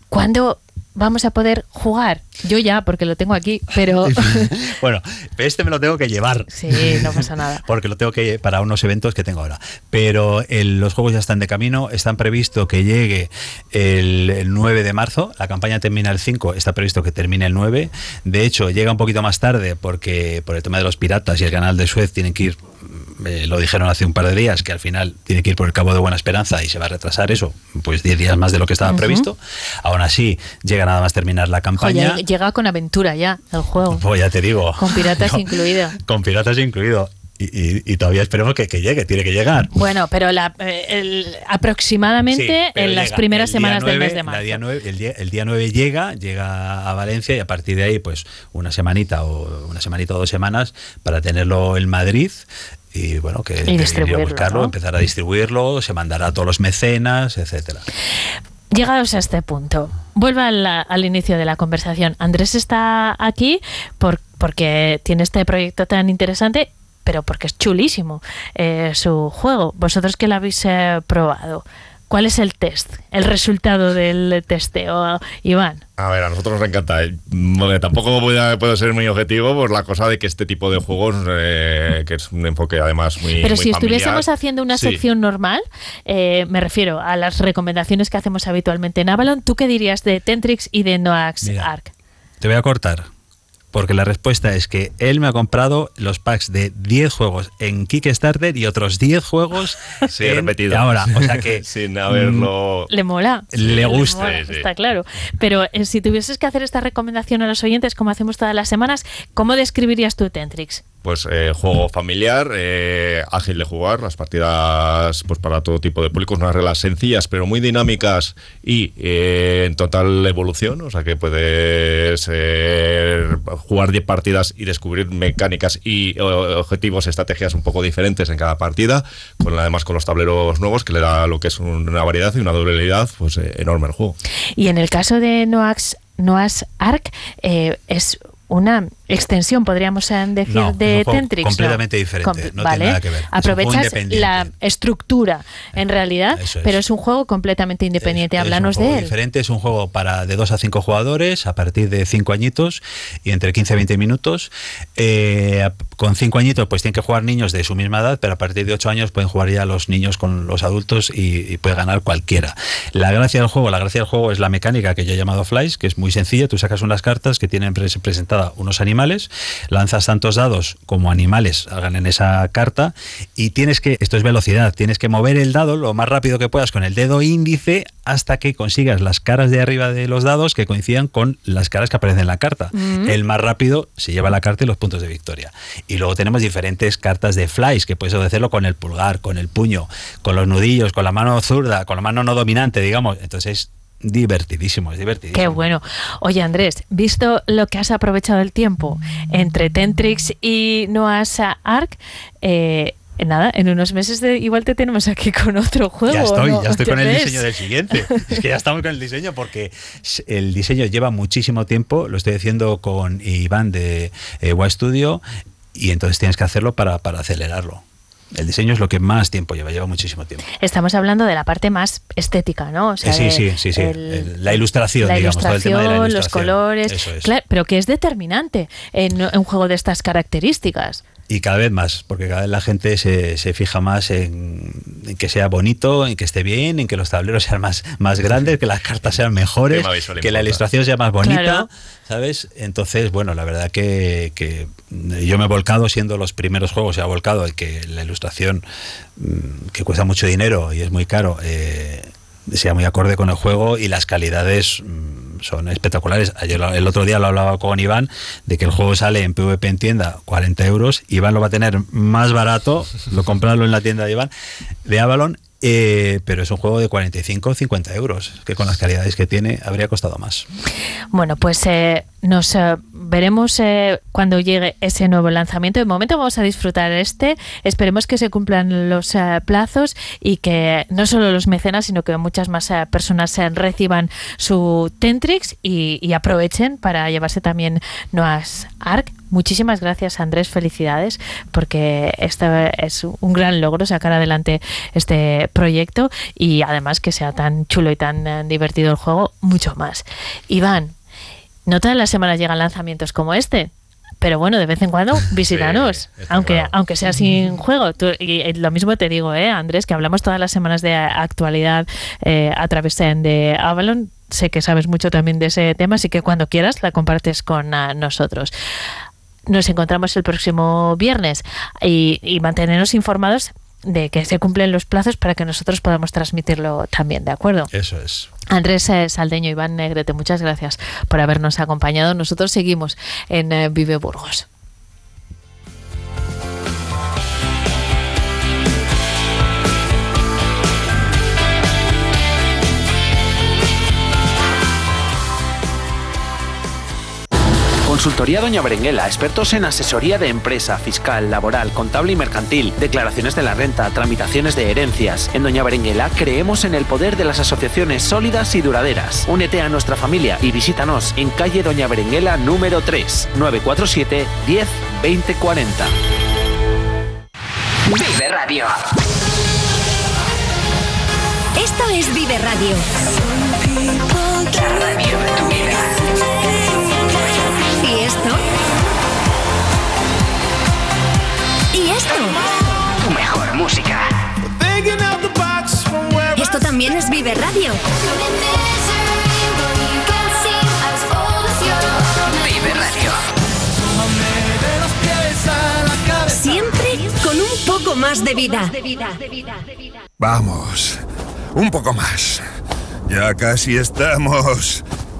¿cuándo vamos a poder jugar? Yo ya, porque lo tengo aquí, pero... bueno, este me lo tengo que llevar. Sí, no pasa nada. porque lo tengo que para unos eventos que tengo ahora. Pero los juegos ya están de camino, están previsto que llegue el, el, 9 de marzo, la campaña termina el 5, está previsto que termine el 9. De hecho, llega un poquito más tarde porque por el tema de los piratas y el canal de Suez tienen que ir lo dijeron hace un par de días, que al final tiene que ir por el Cabo de Buena Esperanza y se va a retrasar eso, pues 10 días más de lo que estaba previsto. Aún así, llega nada más terminar la campaña. llega con aventura ya el juego. Pues ya te digo. Con piratas incluido. Con piratas incluido. Y, todavía esperemos que, llegue, tiene que llegar. Bueno, pero la, eh, aproximadamente en las primeras semanas del mes de marzo. el, día, el, día, 9 llega, llega a Valencia y a partir de ahí, pues una semanita o una semanita o dos semanas para tenerlo en Madrid y bueno, que y buscarlo, empezar a distribuirlo, se mandará a todos los mecenas, etcétera. Llegados a este punto, vuelvo al, inicio de la conversación. Andrés está aquí por, porque tiene este proyecto tan interesante, pero porque es chulísimo eh, su juego. Vosotros que lo habéis eh, probado, ¿Cuál es el test? El resultado del testeo, Iván. A ver, a nosotros nos encanta. Bueno, tampoco puedo, puedo, ser muy objetivo por la cosa de que este tipo de juegos, eh, que es un enfoque además muy. Pero muy si familiar, estuviésemos haciendo una sí. sección normal, eh, me refiero a las recomendaciones que hacemos habitualmente en Avalon, ¿tú qué dirías de Tentrix y de Noax Mira, Arc? Te voy a cortar. Porque la respuesta es que él me ha comprado los packs de 10 juegos en Kickstarter y otros 10 juegos Sí, en- repetido. ahora. O sea que Sin haberlo. Le mola. Le gusta. mola, Sí, sí. Está claro. Pero eh, si tuvieses que hacer esta recomendación a los oyentes, como hacemos todas las semanas, ¿cómo describirías tu Tentrix? Pues eh, juego familiar, eh, ágil de jugar, las partidas pues para todo tipo de públicos, unas reglas sencillas pero muy dinámicas y eh, en total evolución, o sea que puedes eh, jugar 10 partidas y descubrir mecánicas y o- objetivos, estrategias un poco diferentes en cada partida, con además con los tableros nuevos que le da lo que es una variedad y una doble pues eh, enorme el juego. Y en el caso de Noax, Noah's Ark, eh, es una extensión, podríamos eh, decir, No, es de Tentrix. ¿no? completamente diferente, no tiene vale. nada que ver. Es Aprovechas independiente. la estructura, en realidad, es. pero es un juego completamente independiente. Es- Háblanos es un juego de él. diferente, es un juego para de 2 a 5 jugadores a partir de 5 añitos y entre 15 y 20 minutos. Eh, con 5 añitos pues tienen que jugar niños de su misma edad, pero a partir de 8 años pueden jugar ya los niños con los adultos y, y puede ganar cualquiera. La gracia del juego, la gracia del juego es la mecánica que yo he llamado Flies, que es muy sencilla. Tú sacas unas cartas que tienen pres- presentada unos animales, lanzas tantos dados como animales hagan en esa carta y tienes que, esto es velocidad, tienes que mover el dado lo más rápido que puedas con el dedo índice hasta que consigas las caras de arriba de los dados que coincidan con las caras que aparecen en la carta. Mm. El más rápido se lleva la carta y los puntos de victoria. Y luego tenemos diferentes cartas de flies, que puedes hacerlo con el pulgar, con el puño, con los nudillos, con la mano zurda, con la mano no dominante, digamos. Entonces es divertidísimo, es divertidísimo. Qué bueno. Oye, Andrés, visto lo que has aprovechado el tiempo entre Tentrix y Noah's Ark, eh, nada, en unos meses de, igual te tenemos aquí con otro juego. Ya estoy, ¿no? ya estoy ¿Te con el diseño del siguiente. Es que ya estamos con el diseño porque el diseño lleva muchísimo tiempo. Lo estoy haciendo con Iván de eh, Y Studio y entonces tienes que hacerlo para, para acelerarlo. El diseño es lo que más tiempo lleva, lleva muchísimo tiempo. Estamos hablando de la parte más estética, ¿no? O sea, sí, sí, sí, sí. el- la ilustración, la digamos, todo el tema de la ilustración, los colores, Eso es. claro, pero que es determinante en en un juego de estas características. Y cada vez más, porque cada vez la gente se, se fija más en, en que sea bonito, en que esté bien, en que los tableros sean más, más grandes, que las cartas sean mejores, que la ilustración sea más bonita, Claro. ¿sabes? Entonces, bueno, la verdad que, que yo me he volcado siendo los primeros juegos, se ha volcado en que la ilustración, mm, que cuesta mucho dinero y es muy caro, eh, sea muy acorde con el juego y las calidades mm, son espectaculares. Ayer, el otro día lo hablaba con Iván de que el juego sale en PvP en tienda 40 euros. Iván lo va a tener más barato, lo comprarlo en la tienda de Iván, de Avalon. eh, pero es un juego de 45 o 50 euros, que con las calidades que tiene habría costado más. Bueno, pues eh, nos eh, veremos eh, cuando llegue ese nuevo lanzamiento. De momento vamos a disfrutar este. Esperemos que se cumplan los eh, plazos y que no solo los mecenas, sino que muchas más eh, personas reciban su Tentrix y, aprovechen para llevarse también Noah's Ark. Muchísimas gracias, Andrés. Felicidades, porque esto es un gran logro sacar adelante este proyecto y además que sea tan chulo y tan divertido el juego, mucho más. Iván, no todas las semanas llegan lanzamientos como este. Pero bueno, de vez en cuando visítanos, aunque, claro. aunque sea sin juego. Tú- y, lo mismo te digo, ¿eh, Andrés, que hablamos todas las semanas de actualidad eh, a través de, de Avalon. Sé que sabes mucho también de ese tema, así que cuando quieras la compartes con ah, nosotros. Nos encontramos el próximo viernes y, y mantenernos informados de que se cumplen los plazos para que nosotros podamos transmitirlo también, ¿de acuerdo? Eso es. Andrés eh, Saldeño, Iván Negrete, muchas gracias por habernos acompañado. Nosotros seguimos en eh, Vive Burgos. Consultoría Doña Berenguela, expertos en asesoría de empresa, fiscal, laboral, contable y mercantil, declaraciones de la renta, tramitaciones de herencias. En Doña Berenguela creemos en el poder de las asociaciones sólidas y duraderas. Únete a nuestra familia y visítanos en calle Doña Berenguela número 3, 947 10 20 40. Vive Radio. Esta Esto es Vive Radio. Música. Esto también es Vive Radio. Vive Radio. Siempre con un poco más de vida. Vamos, un poco más. Ya casi estamos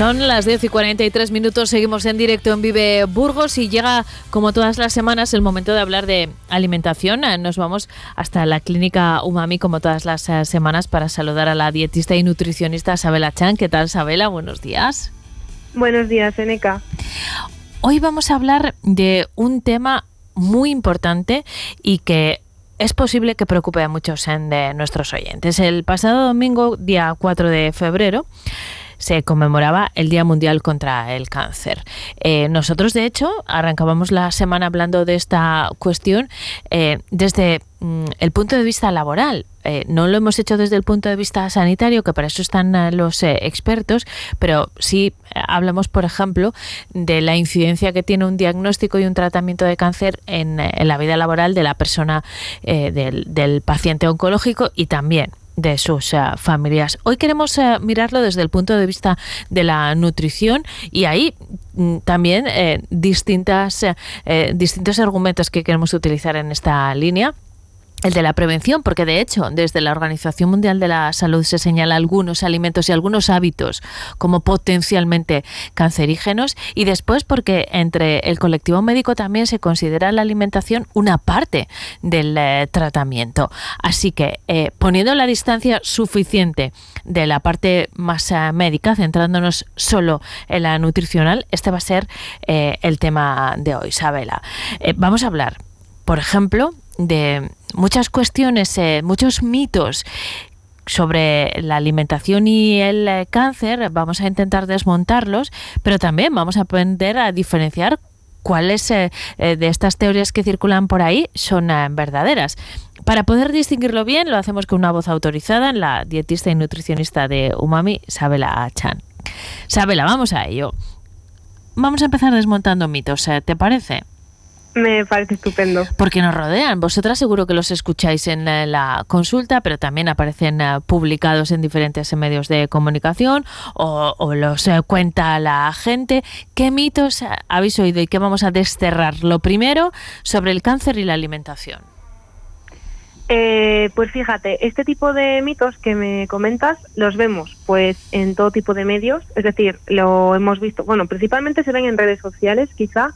Son las 10 y 43 minutos, seguimos en directo en Vive Burgos y llega, como todas las semanas, el momento de hablar de alimentación. Eh, Nos vamos hasta la clínica Umami, como todas las eh, semanas, para saludar a la dietista y nutricionista Sabela Chan. ¿Qué tal, Sabela? Buenos días. Buenos días, Eneca. Hoy vamos a hablar de un tema muy importante y que es posible que preocupe a muchos eh, de nuestros oyentes. El pasado domingo, día 4 de febrero, se conmemoraba el Día Mundial contra el Cáncer. Eh, nosotros, de hecho, arrancábamos la semana hablando de esta cuestión eh, desde mm, el punto de vista laboral. Eh, no lo hemos hecho desde el punto de vista sanitario, que para eso están los expertos, pero sí hablamos, por ejemplo, de la incidencia que tiene un diagnóstico y un tratamiento de cáncer en, la vida laboral de la persona, del paciente oncológico y también de sus eh, familias. Hoy queremos eh, mirarlo desde el punto de vista de la nutrición y ahí mm, también eh, distintas, distintos argumentos que queremos utilizar en esta línea. El de la prevención, porque de hecho desde la Organización Mundial de la Salud se señala algunos alimentos y algunos hábitos como potencialmente cancerígenos y después porque entre el colectivo médico también se considera la alimentación una parte del eh, tratamiento. Así que eh, poniendo la distancia suficiente de la parte más eh, médica, centrándonos solo en la nutricional, este va a ser el tema de hoy, Isabela. Vamos a hablar, por ejemplo, de muchas cuestiones, eh, muchos mitos sobre la alimentación y el eh, cáncer, vamos a intentar desmontarlos, pero también vamos a aprender a diferenciar cuáles eh, de estas teorías que circulan por ahí son verdaderas. Para poder distinguirlo bien, lo hacemos con una voz autorizada, la dietista y nutricionista de Umami, Sabela Chan. Sabela, vamos a ello. Vamos a empezar desmontando mitos, ¿te parece? Me parece estupendo. Porque nos rodean. Vosotras seguro que los escucháis en eh, la consulta, pero también aparecen eh, publicados en diferentes medios de comunicación o, o los eh, cuenta la gente. ¿Qué mitos eh, habéis oído y qué vamos a desterrar? Lo primero, sobre el cáncer y la alimentación. Eh, pues fíjate, este tipo de mitos que me comentas los vemos pues en todo tipo de medios, es decir, lo hemos visto, bueno, principalmente se ven en redes sociales quizá,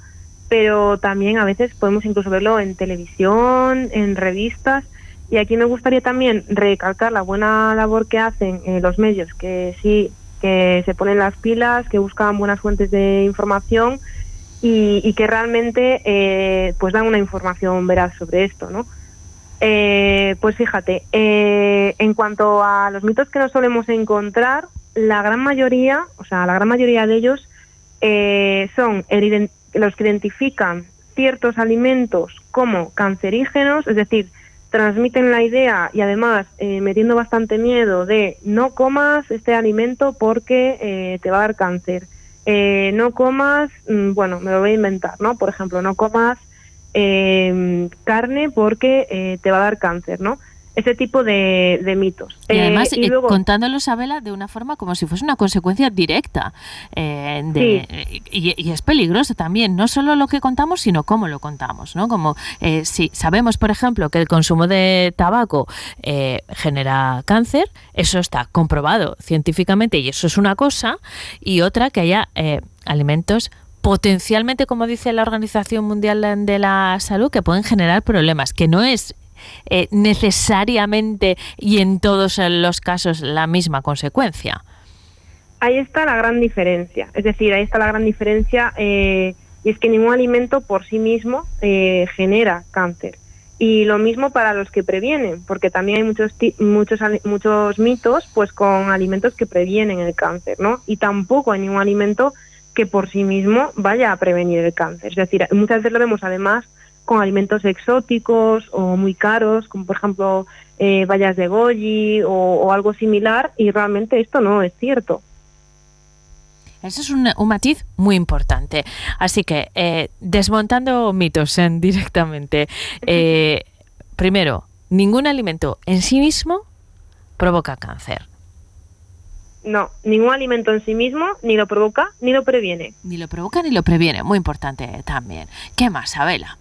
pero también a veces podemos incluso verlo en televisión, en revistas, y aquí me gustaría también recalcar la buena labor que hacen eh, los medios, que sí, que se ponen las pilas, que buscan buenas fuentes de información y, y que realmente eh, pues dan una información veraz sobre esto, ¿no? Eh, pues fíjate, eh, en cuanto a los mitos que nos solemos encontrar, la gran mayoría, o sea, la gran mayoría de ellos eh, son el los que identifican ciertos alimentos como cancerígenos, es decir, transmiten la idea y además eh, metiendo bastante miedo de no comas este alimento porque eh, te va a dar cáncer. Eh, no comas, mm, bueno, me lo voy a inventar, ¿no? Por ejemplo, no comas carne porque te va a dar cáncer, ¿no? Ese tipo de, de mitos. Y además, Eh, y eh, luego- contándolo, Isabela, de una forma como si fuese una consecuencia directa. eh, de- y, y es peligroso también, no solo lo que contamos, sino cómo lo contamos. ¿no? Como eh, si sabemos, por ejemplo, que el consumo de tabaco eh, genera cáncer, eso está comprobado científicamente y eso es una cosa. Y otra, que haya eh, alimentos potencialmente, como dice la Organización Mundial de la Salud, que pueden generar problemas, que no es eh, necesariamente y en todos los casos la misma consecuencia. Ahí está la gran diferencia. Es decir, ahí está la gran diferencia eh, y es que ningún alimento por sí mismo eh, genera cáncer. Y lo mismo para los que previenen, porque también hay muchos muchos muchos mitos pues con alimentos que previenen el cáncer, ¿no? Y tampoco hay ningún alimento que por sí mismo vaya a prevenir el cáncer. Es decir, muchas veces lo vemos además con alimentos exóticos o muy caros, como por ejemplo eh, bayas de goji o, o algo similar, y realmente esto no es cierto. Eso es un, un matiz muy importante. Así que, eh, desmontando mitos eh, directamente, eh, primero, ningún alimento en sí mismo provoca cáncer. No, ningún alimento en sí mismo ni lo provoca ni lo previene. Ni lo provoca ni lo previene, muy importante también. ¿Qué más, Abela?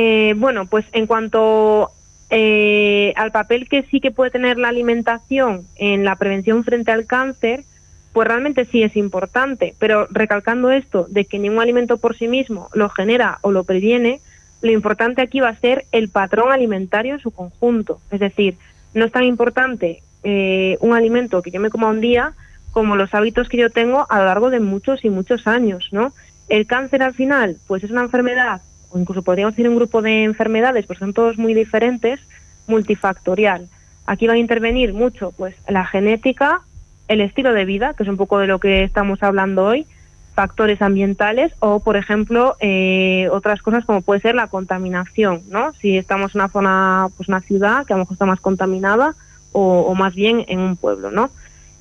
Eh, bueno, pues en cuanto eh, al papel que sí que puede tener la alimentación en la prevención frente al cáncer, pues realmente sí es importante, pero recalcando esto de que ningún alimento por sí mismo lo genera o lo previene, lo importante aquí va a ser el patrón alimentario en su conjunto. Es decir, no es tan importante eh, un alimento que yo me coma un día como los hábitos que yo tengo a lo largo de muchos y muchos años, ¿no? El cáncer al final, pues es una enfermedad, o incluso podríamos decir un grupo de enfermedades, pues son todos muy diferentes, multifactorial. Aquí va a intervenir mucho, pues la genética, el estilo de vida, que es un poco de lo que estamos hablando hoy, factores ambientales o, por ejemplo, eh, otras cosas como puede ser la contaminación, ¿no? Si estamos en una zona, pues una ciudad que a lo mejor está más contaminada o, o más bien en un pueblo, ¿no?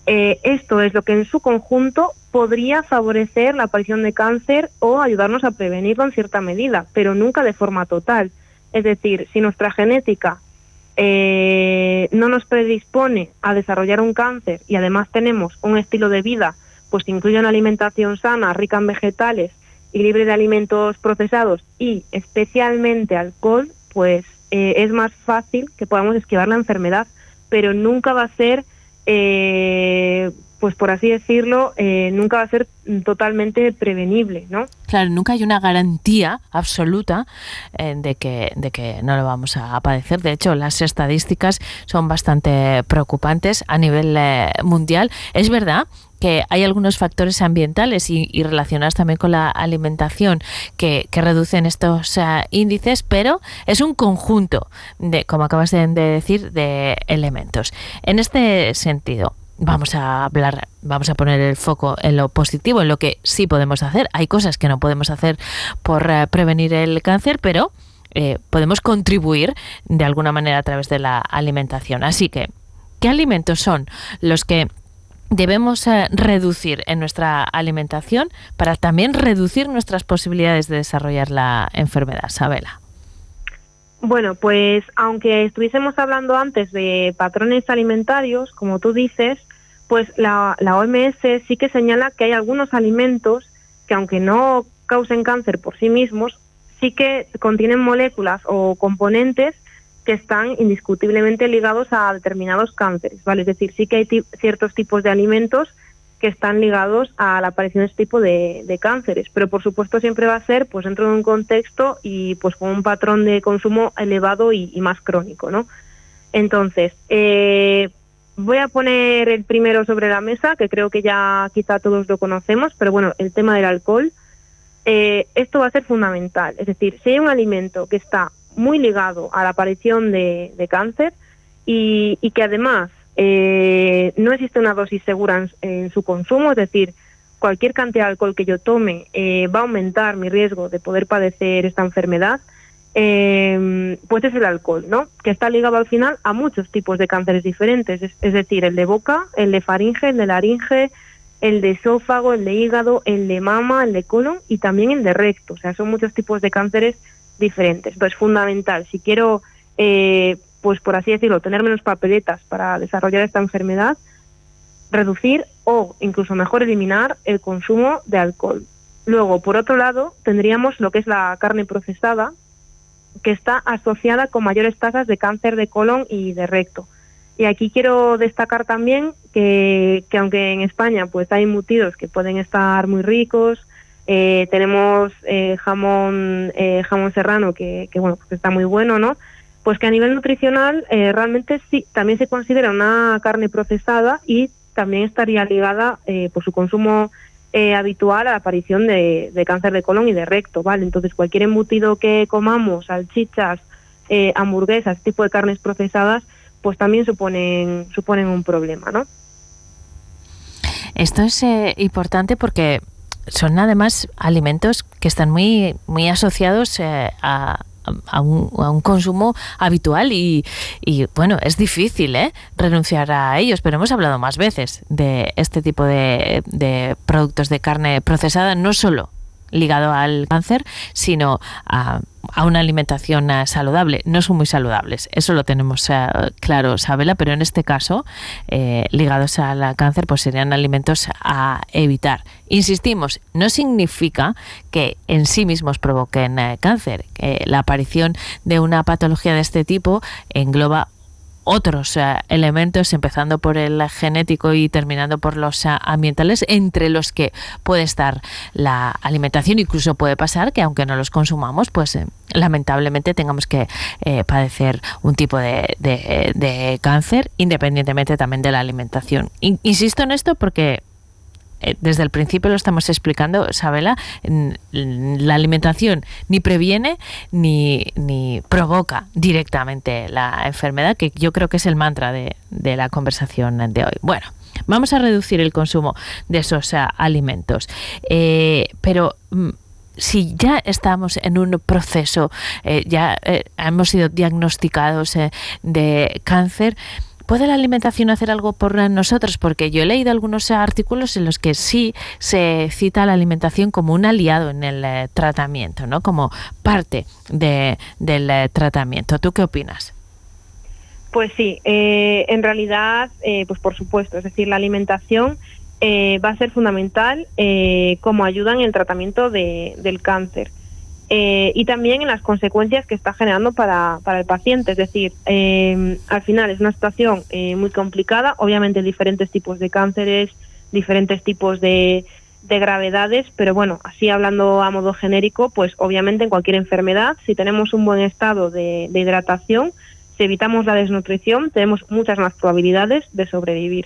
Eh, esto es lo que en su conjunto podría favorecer la aparición de cáncer o ayudarnos a prevenirlo en cierta medida, pero nunca de forma total. Es decir, si nuestra genética eh, no nos predispone a desarrollar un cáncer y además tenemos un estilo de vida pues que incluye una alimentación sana, rica en vegetales y libre de alimentos procesados y especialmente alcohol, pues eh, es más fácil que podamos esquivar la enfermedad, pero nunca va a ser, eh, pues por así decirlo, eh, nunca va a ser totalmente prevenible, ¿no? Claro, nunca hay una garantía absoluta eh, de, que, de que no lo vamos a padecer. De hecho, las estadísticas son bastante preocupantes a nivel eh, mundial. Es verdad que hay algunos factores ambientales y, y relacionados también con la alimentación que, que reducen estos eh, índices, pero es un conjunto de, como acabas de, de decir, de elementos. En este sentido, vamos a hablar, vamos a poner el foco en lo positivo, en lo que sí podemos hacer. Hay cosas que no podemos hacer por eh, prevenir el cáncer, pero eh, podemos contribuir de alguna manera a través de la alimentación. Así que, ¿qué alimentos son los que debemos eh, reducir en nuestra alimentación para también reducir nuestras posibilidades de desarrollar la enfermedad, Sabela? Bueno, pues aunque estuviésemos hablando antes de patrones alimentarios, como tú dices, pues la, la OMS sí que señala que hay algunos alimentos que aunque no causen cáncer por sí mismos, sí que contienen moléculas o componentes que están indiscutiblemente ligados a determinados cánceres, ¿vale? Es decir, sí que hay ciertos tipos de alimentos que están ligados a la aparición de este tipo de, cánceres, pero por supuesto siempre va a ser pues dentro de un contexto y pues con un patrón de consumo elevado y, y más crónico, ¿no? Entonces, eh, voy a poner el primero sobre la mesa, que creo que ya quizá todos lo conocemos, pero bueno, el tema del alcohol. Eh, esto va a ser fundamental. Es decir, si hay un alimento que está muy ligado a la aparición de, de cáncer y, y que además eh, no existe una dosis segura en, su consumo, es decir, cualquier cantidad de alcohol que yo tome eh, va a aumentar mi riesgo de poder padecer esta enfermedad, eh, pues es el alcohol, ¿no? Que está ligado al final a muchos tipos de cánceres diferentes, es, es, decir, el de boca, el de faringe, el de laringe, el de esófago, el de hígado, el de mama, el de colon y también el de recto. O sea, son muchos tipos de cánceres diferentes. Entonces, es fundamental, si quiero, eh, pues por así decirlo, tener menos papeletas para desarrollar esta enfermedad, reducir o incluso mejor eliminar el consumo de alcohol. Luego, por otro lado, tendríamos lo que es la carne procesada, que está asociada con mayores tasas de cáncer de colon y de recto. Y aquí quiero destacar también que, que aunque en España pues hay embutidos que pueden estar muy ricos, eh, tenemos eh, jamón eh, jamón serrano que, que bueno pues está muy bueno, ¿no? Pues que a nivel nutricional eh, realmente sí también se considera una carne procesada y también estaría ligada eh, por su consumo eh, habitual a la aparición de, cáncer de colon y de recto, ¿vale? Entonces cualquier embutido que comamos, salchichas, hamburguesas, tipo de carnes procesadas, pues también suponen, suponen un problema, ¿no? Esto es importante porque son además alimentos que están muy, muy asociados a, a, un, a, un, consumo habitual y, y, bueno, es difícil ¿eh? renunciar a ellos, pero hemos hablado más veces de este tipo de, de productos de carne procesada, no solo ligado al cáncer, sino a, a una alimentación uh, saludable. No son muy saludables, eso lo tenemos uh, claro, Sabela, pero en este caso, eh, ligados al cáncer, pues serían alimentos a evitar. Insistimos, no significa que en sí mismos provoquen cáncer. la aparición de una patología de este tipo engloba otros elementos, empezando por el genético y terminando por los ambientales, entre los que puede estar la alimentación. Incluso puede pasar que aunque no los consumamos, pues eh, lamentablemente tengamos que eh, padecer un tipo de, de, cáncer, independientemente también de la alimentación. In insisto en esto porque desde el principio lo estamos explicando, Sabela, la alimentación ni previene ni, ni, provoca directamente la enfermedad, que yo creo que es el mantra de, de la conversación de hoy. Bueno, vamos a reducir el consumo de esos uh, alimentos, eh, pero mm, si ya estamos en un proceso, eh, ya eh, hemos sido diagnosticados eh, de cáncer, ¿Puede la alimentación hacer algo por nosotros? Porque yo he leído algunos artículos en los que sí se cita la alimentación como un aliado en el eh, tratamiento, ¿no? Como parte de, del eh, tratamiento. ¿Tú qué opinas? Pues sí, eh, en realidad, eh, pues por supuesto, es decir, la alimentación eh, va a ser fundamental como ayuda en el tratamiento de, del cáncer. Eh, y también en las consecuencias que está generando para, para el paciente. Es decir, eh, al final es una situación eh, muy complicada, obviamente diferentes tipos de cánceres, diferentes tipos de, de, gravedades, pero bueno, así hablando a modo genérico, pues obviamente en cualquier enfermedad, si tenemos un buen estado de, de hidratación, si evitamos la desnutrición, tenemos muchas más probabilidades de sobrevivir.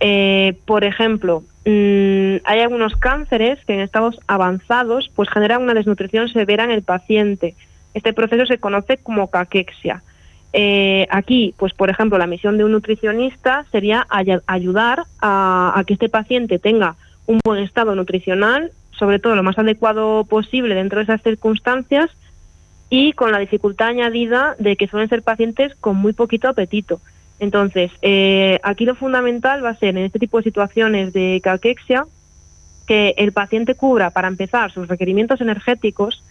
Eh, por ejemplo, mmm, hay algunos cánceres que en estados avanzados pues generan una desnutrición severa en el paciente. Este proceso se conoce como caquexia. Eh, aquí, pues por ejemplo, la misión de un nutricionista sería ay ayudar a, a que este paciente tenga un buen estado nutricional, sobre todo lo más adecuado posible dentro de esas circunstancias y con la dificultad añadida de que suelen ser pacientes con muy poquito apetito. Entonces, eh, aquí lo fundamental va a ser en este tipo de situaciones de caquexia que el paciente cubra, para empezar, sus requerimientos energéticos,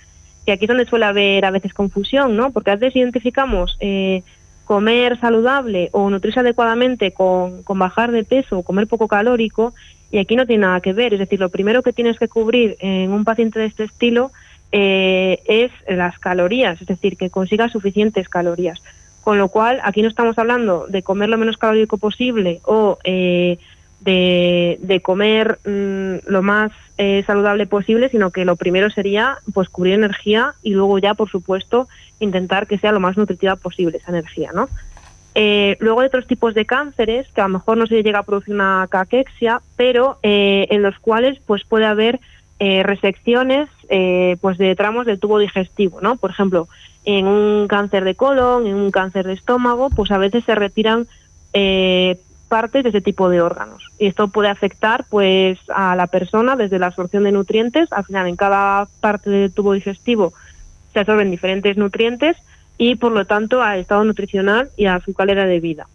que aquí es donde suele haber a veces confusión, ¿no? Porque a veces identificamos eh, comer saludable o nutrirse adecuadamente con, con bajar de peso o comer poco calórico, y aquí no tiene nada que ver. Es decir, lo primero que tienes que cubrir en un paciente de este estilo eh, es las calorías, es decir, que consiga suficientes calorías con lo cual aquí no estamos hablando de comer lo menos calórico posible o eh, de, de, comer mmm, lo más eh, saludable posible, sino que lo primero sería pues cubrir energía y luego ya, por supuesto, intentar que sea lo más nutritiva posible esa energía, ¿no? Eh, luego hay otros tipos de cánceres que a lo mejor no se llega a producir una caquexia, pero eh, en los cuales pues puede haber eh, resecciones eh, pues de tramos del tubo digestivo, ¿no? Por ejemplo, en un cáncer de colon, en un cáncer de estómago, pues a veces se retiran eh, partes de ese tipo de órganos. Y esto puede afectar pues a la persona desde la absorción de nutrientes, al final en cada parte del tubo digestivo se absorben diferentes nutrientes y por lo tanto al estado nutricional y a su calidad de vida.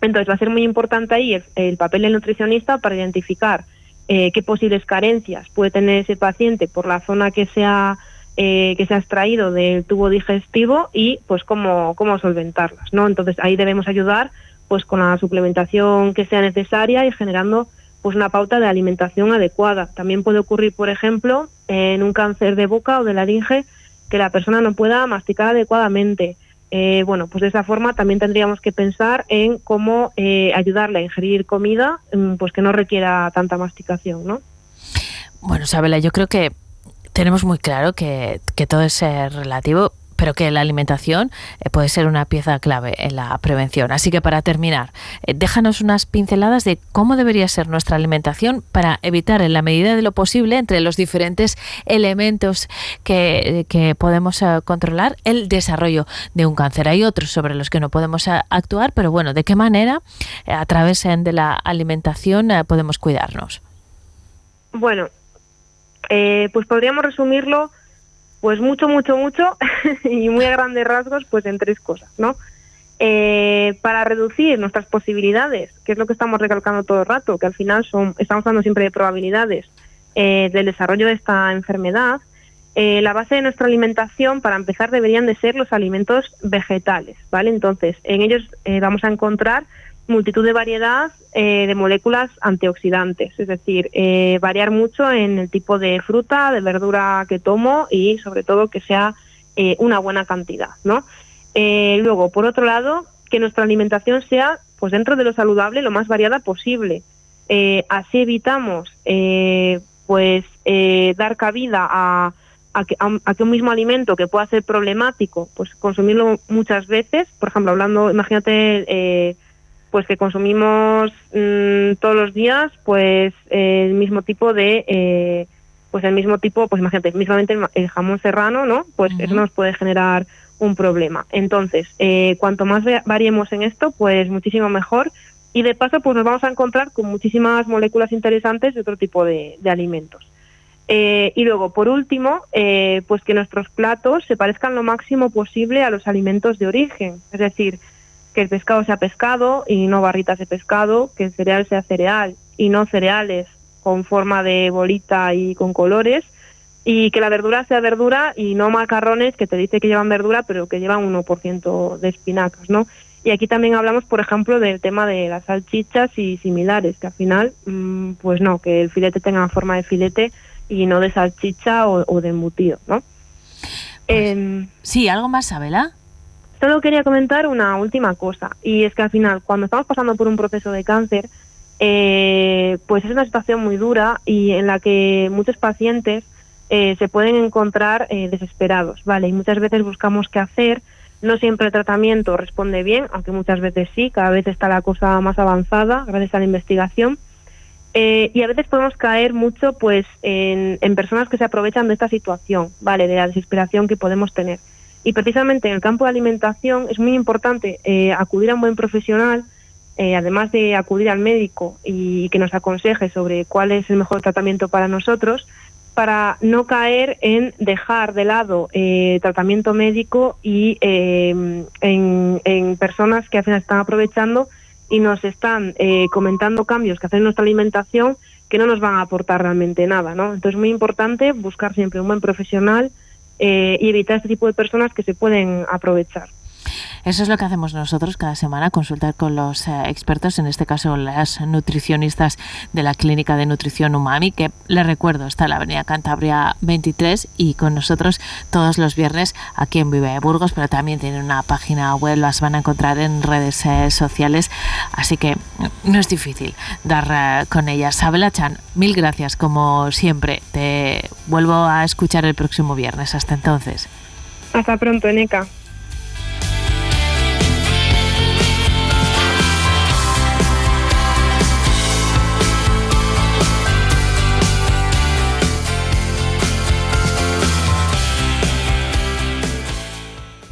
Entonces va a ser muy importante ahí el, papel del nutricionista para identificar eh, qué posibles carencias puede tener ese paciente por la zona que sea eh, que se ha extraído del tubo digestivo y pues cómo, cómo solventarlas, ¿no? Entonces ahí debemos ayudar pues con la suplementación que sea necesaria y generando pues una pauta de alimentación adecuada. También puede ocurrir, por ejemplo, en un cáncer de boca o de laringe que la persona no pueda masticar adecuadamente. Eh, bueno, pues de esa forma también tendríamos que pensar en cómo eh, ayudarle a ingerir comida mm, pues que no requiera tanta masticación, ¿no? Bueno, Isabela, yo creo que tenemos muy claro que, todo es eh, relativo, pero que la alimentación eh, puede ser una pieza clave en la prevención. Así que para terminar, eh, déjanos unas pinceladas de cómo debería ser nuestra alimentación para evitar en la medida de lo posible entre los diferentes elementos que, podemos controlar el desarrollo de un cáncer. Hay otros sobre los que no podemos actuar, pero bueno, ¿de qué manera a través de la alimentación podemos cuidarnos? Bueno, eh, pues podríamos resumirlo pues mucho, mucho, mucho y muy a grandes rasgos pues en tres cosas, ¿no? Eh, para reducir nuestras posibilidades, que es lo que estamos recalcando todo el rato, que al final son, estamos hablando siempre de probabilidades eh, del desarrollo de esta enfermedad, la base de nuestra alimentación, para empezar, deberían de ser los alimentos vegetales, ¿vale? Entonces, en ellos vamos a encontrar multitud de variedad eh, de moléculas antioxidantes, es decir, eh, variar mucho en el tipo de fruta, de verdura que tomo y sobre todo que sea eh, una buena cantidad, ¿no? luego, por otro lado, que nuestra alimentación sea, pues dentro de lo saludable, lo más variada posible. así evitamos, pues, dar cabida a, a, que, a, que, un mismo alimento que pueda ser problemático, pues consumirlo muchas veces, por ejemplo, hablando, imagínate pues que consumimos mm, todos los días pues el mismo tipo de eh, pues el mismo tipo pues imagínate mismamente el jamón serrano no pues eso nos puede generar un problema. Entonces eh, cuanto más variemos en esto pues muchísimo mejor. Y de paso pues nos vamos a encontrar con muchísimas moléculas interesantes de otro tipo de, alimentos. Eh, y luego por último pues que nuestros platos se parezcan lo máximo posible a los alimentos de origen. Es decir que el pescado sea pescado y no barritas de pescado, que el cereal sea cereal y no cereales con forma de bolita y con colores, y que la verdura sea verdura y no macarrones que te dice que llevan verdura pero que llevan 1% de espinacas, ¿no? Y aquí también hablamos, por ejemplo, del tema de las salchichas y similares, que al final, mm, pues no, que el filete tenga forma de filete y no de salchicha o, de embutido, ¿no? Pues, em, sí, ¿algo más, Abela? Solo quería comentar una última cosa, y es que al final, cuando estamos pasando por un proceso de cáncer, eh, pues es una situación muy dura y en la que muchos pacientes eh, se pueden encontrar eh, desesperados, ¿vale? Y muchas veces buscamos qué hacer, no siempre el tratamiento responde bien, aunque muchas veces sí, cada vez está la cosa más avanzada gracias a la investigación. y a veces podemos caer mucho pues en, en personas que se aprovechan de esta situación, ¿vale? De la desesperación que podemos tener. Y precisamente en el campo de alimentación es muy importante eh, acudir a un buen profesional, eh, además de acudir al médico y que nos aconseje sobre cuál es el mejor tratamiento para nosotros, para no caer en dejar de lado eh, tratamiento médico y en, en, personas que al final están aprovechando y nos están comentando cambios que hacen en nuestra alimentación que no nos van a aportar realmente nada, ¿no? Entonces es muy importante buscar siempre un buen profesional eh, y evitar este tipo de personas que se pueden aprovechar. Eso es lo que hacemos nosotros cada semana, consultar con los eh, expertos, en este caso las nutricionistas de la Clínica de Nutrición Umami, que les recuerdo está en la Avenida Cantabria 23 y con nosotros todos los viernes aquí en Vive Burgos, pero también tienen una página web, las van a encontrar en redes eh, sociales, así que no es difícil dar eh, con ellas. Sabela Chan, mil gracias como siempre. Te vuelvo a escuchar el próximo viernes. Hasta entonces. Hasta pronto, Eneca. Yeah.